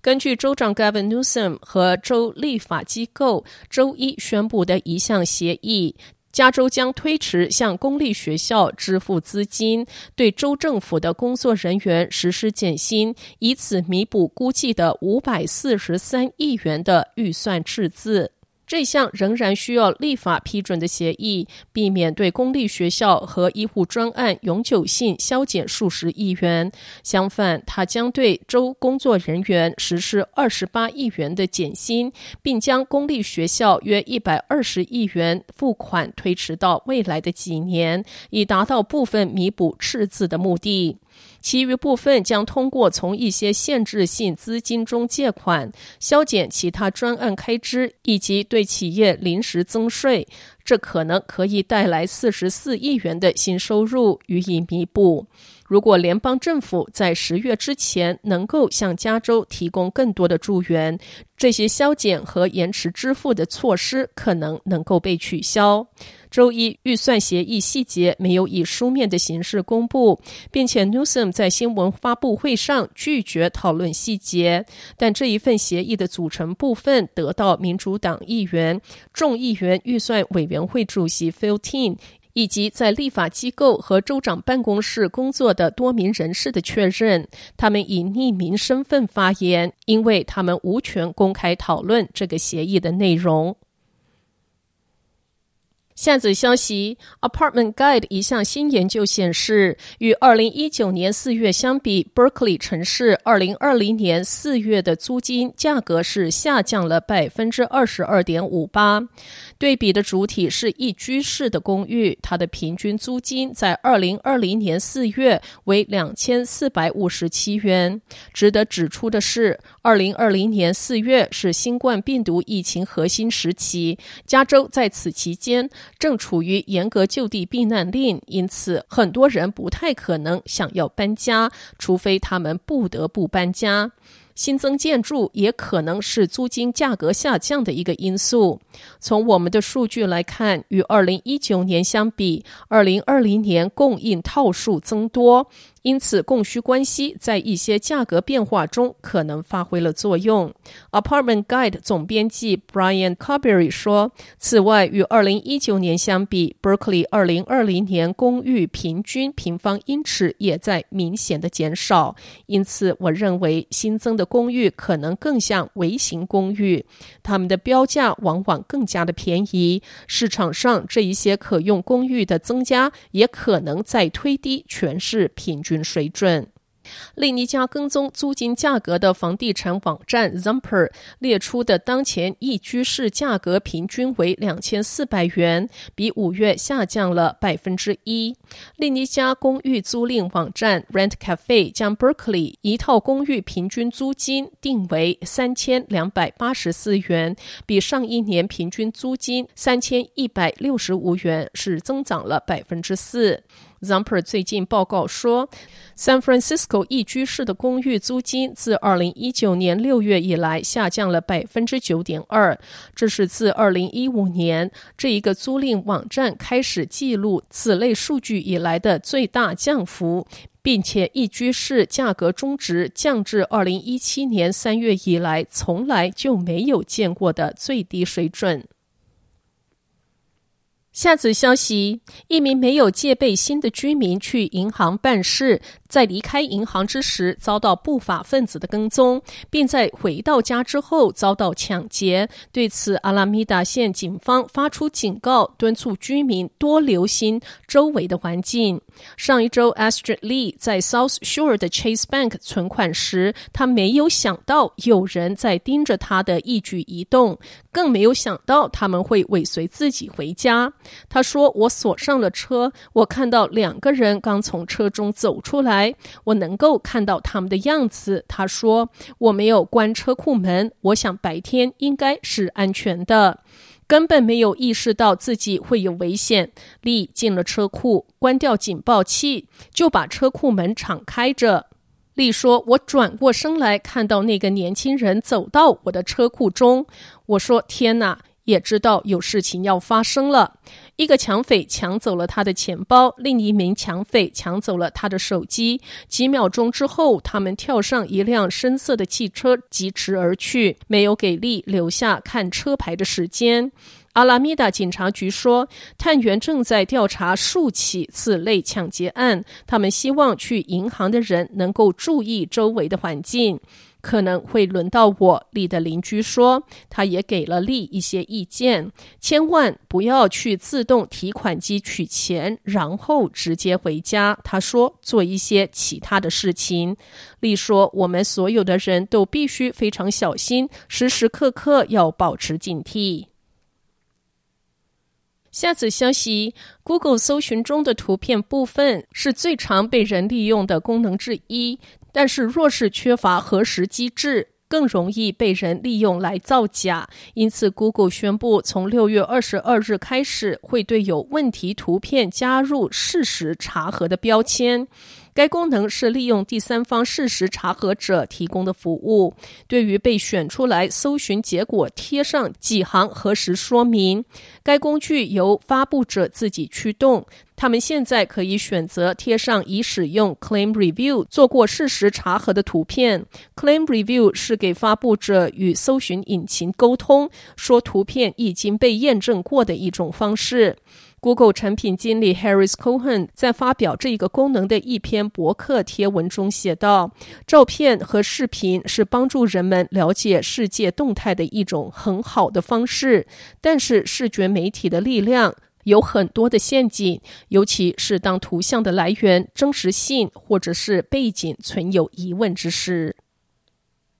根据州长 Gavin Newsom 和州立法机构周一宣布的一项协议，加州将推迟向公立学校支付资金，对州政府的工作人员实施减薪，以此弥补估计的五百四十三亿元的预算赤字。这项仍然需要立法批准的协议，避免对公立学校和医护专案永久性削减数十亿元。相反，它将对州工作人员实施二十八亿元的减薪，并将公立学校约一百二十亿元付款推迟到未来的几年，以达到部分弥补赤字的目的。其余部分将通过从一些限制性资金中借款、削减其他专案开支以及对企业临时增税。这可能可以带来四十四亿元的新收入予以弥补。如果联邦政府在十月之前能够向加州提供更多的助援，这些削减和延迟支付的措施可能能够被取消。周一预算协议细节没有以书面的形式公布，并且 Newsom 在新闻发布会上拒绝讨论细节。但这一份协议的组成部分得到民主党议员、众议员预算委员会主席 Phil Teene 以及在立法机构和州长办公室工作的多名人士的确认。他们以匿名身份发言，因为他们无权公开讨论这个协议的内容。下则消息，Apartment Guide 一项新研究显示，与二零一九年四月相比，Berkeley 城市二零二零年四月的租金价格是下降了百分之二十二点五八。对比的主体是一居室的公寓，它的平均租金在二零二零年四月为两千四百五十七元。值得指出的是，二零二零年四月是新冠病毒疫情核心时期，加州在此期间正处于严格就地避难令，因此很多人不太可能想要搬家，除非他们不得不搬家。新增建筑也可能是租金价格下降的一个因素。从我们的数据来看，与二零一九年相比，二零二零年供应套数增多。因此，供需关系在一些价格变化中可能发挥了作用。Apartment Guide 总编辑 Brian Carberry 说：“此外，与二零一九年相比，Berkeley 二零二零年公寓平均平方英尺也在明显的减少。因此，我认为新增的公寓可能更像微型公寓，它们的标价往往更加的便宜。市场上这一些可用公寓的增加，也可能在推低全市平均。”水准。另一家跟踪租金价格的房地产网站 Zumper 列出的当前一居室价格平均为两千四百元，比五月下降了百分之一。另一家公寓租赁网站 Rent Cafe 将 Berkeley 一套公寓平均租金定为三千两百八十四元，比上一年平均租金三千一百六十五元是增长了百分之四。Zumper 最近报告说，San Francisco 一居室的公寓租金自二零一九年六月以来下降了百分之九点二，这是自二零一五年这一个租赁网站开始记录此类数据以来的最大降幅，并且一居室价格中值降至二零一七年三月以来从来就没有见过的最低水准。下则消息：一名没有戒备心的居民去银行办事，在离开银行之时遭到不法分子的跟踪，并在回到家之后遭到抢劫。对此，阿拉米达县警方发出警告，敦促居民多留心周围的环境。上一周，Astrid Lee 在 South Shore 的 Chase Bank 存款时，他没有想到有人在盯着他的一举一动，更没有想到他们会尾随自己回家。他说：“我锁上了车，我看到两个人刚从车中走出来，我能够看到他们的样子。”他说：“我没有关车库门，我想白天应该是安全的，根本没有意识到自己会有危险。”丽进了车库，关掉警报器，就把车库门敞开着。丽说：“我转过身来，看到那个年轻人走到我的车库中。我说：‘天哪！’也知道有事情要发生了。一个抢匪抢走了他的钱包，另一名抢匪抢走了他的手机。几秒钟之后，他们跳上一辆深色的汽车，疾驰而去，没有给力留下看车牌的时间。”阿拉米达警察局说，探员正在调查数起此类抢劫案。他们希望去银行的人能够注意周围的环境。可能会轮到我。丽的邻居说，他也给了丽一些意见：千万不要去自动提款机取钱，然后直接回家。他说，做一些其他的事情。丽说，我们所有的人都必须非常小心，时时刻刻要保持警惕。下则消息：Google 搜寻中的图片部分是最常被人利用的功能之一，但是若是缺乏核实机制，更容易被人利用来造假。因此，Google 宣布从六月二十二日开始，会对有问题图片加入事实查核的标签。该功能是利用第三方事实查核者提供的服务，对于被选出来搜寻结果贴上几行核实说明。该工具由发布者自己驱动，他们现在可以选择贴上已使用 Claim Review 做过事实查核的图片。Claim Review 是给发布者与搜寻引擎沟通，说图片已经被验证过的一种方式。Google 产品经理 Harris Cohen 在发表这一个功能的一篇博客贴文中写道：“照片和视频是帮助人们了解世界动态的一种很好的方式，但是视觉媒体的力量有很多的陷阱，尤其是当图像的来源、真实性或者是背景存有疑问之时。”